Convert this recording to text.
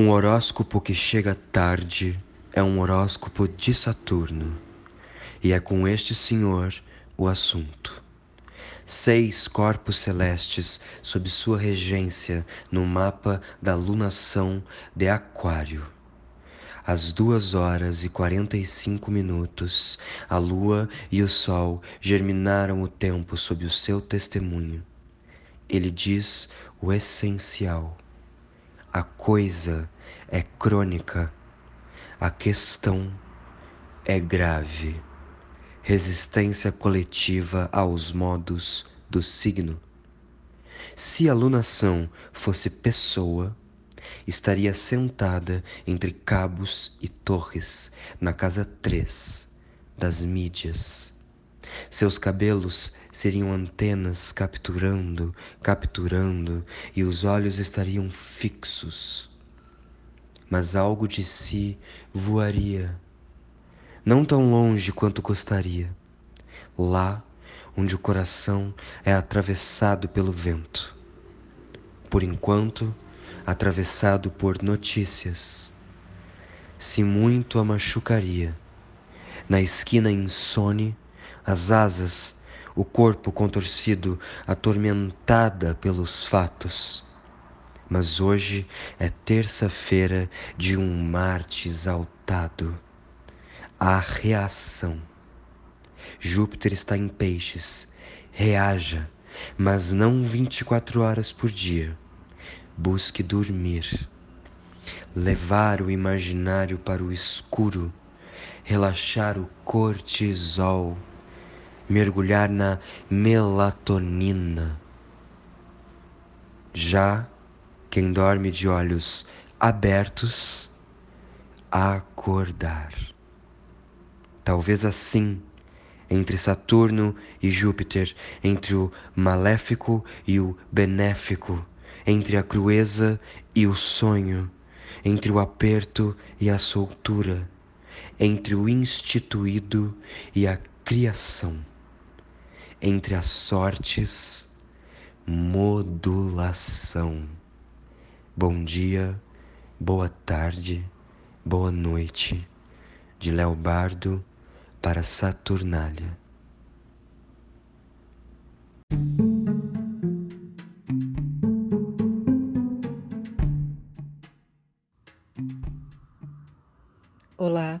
Um horóscopo que chega tarde é um horóscopo de Saturno, e é com este senhor o assunto. Seis corpos celestes sob sua regência no mapa da lunação de Aquário. Às duas horas e quarenta e cinco minutos, a lua e o sol germinaram o tempo sob o seu testemunho. Ele diz o essencial a coisa é crônica, a questão é grave. Resistência coletiva aos modos do signo. Se a lunação fosse pessoa, estaria sentada entre cabos e torres na casa 3 das mídias. Seus cabelos seriam antenas capturando, capturando, e os olhos estariam fixos. Mas algo de si voaria, não tão longe quanto gostaria, lá onde o coração é atravessado pelo vento. Por enquanto, atravessado por notícias. Se muito a machucaria, na esquina insone, as asas, o corpo contorcido, atormentada pelos fatos. Mas hoje é terça-feira de um Marte exaltado. A reação. Júpiter está em peixes. Reaja, mas não 24 horas por dia. Busque dormir. Levar o imaginário para o escuro. Relaxar o cortisol mergulhar na melatonina. Já quem dorme de olhos abertos, acordar. Talvez assim, entre Saturno e Júpiter, entre o maléfico e o benéfico, entre a crueza e o sonho, entre o aperto e a soltura, entre o instituído e a criação entre as sortes, modulação. Bom dia, boa tarde, boa noite, de Leobardo para Saturnália. Olá,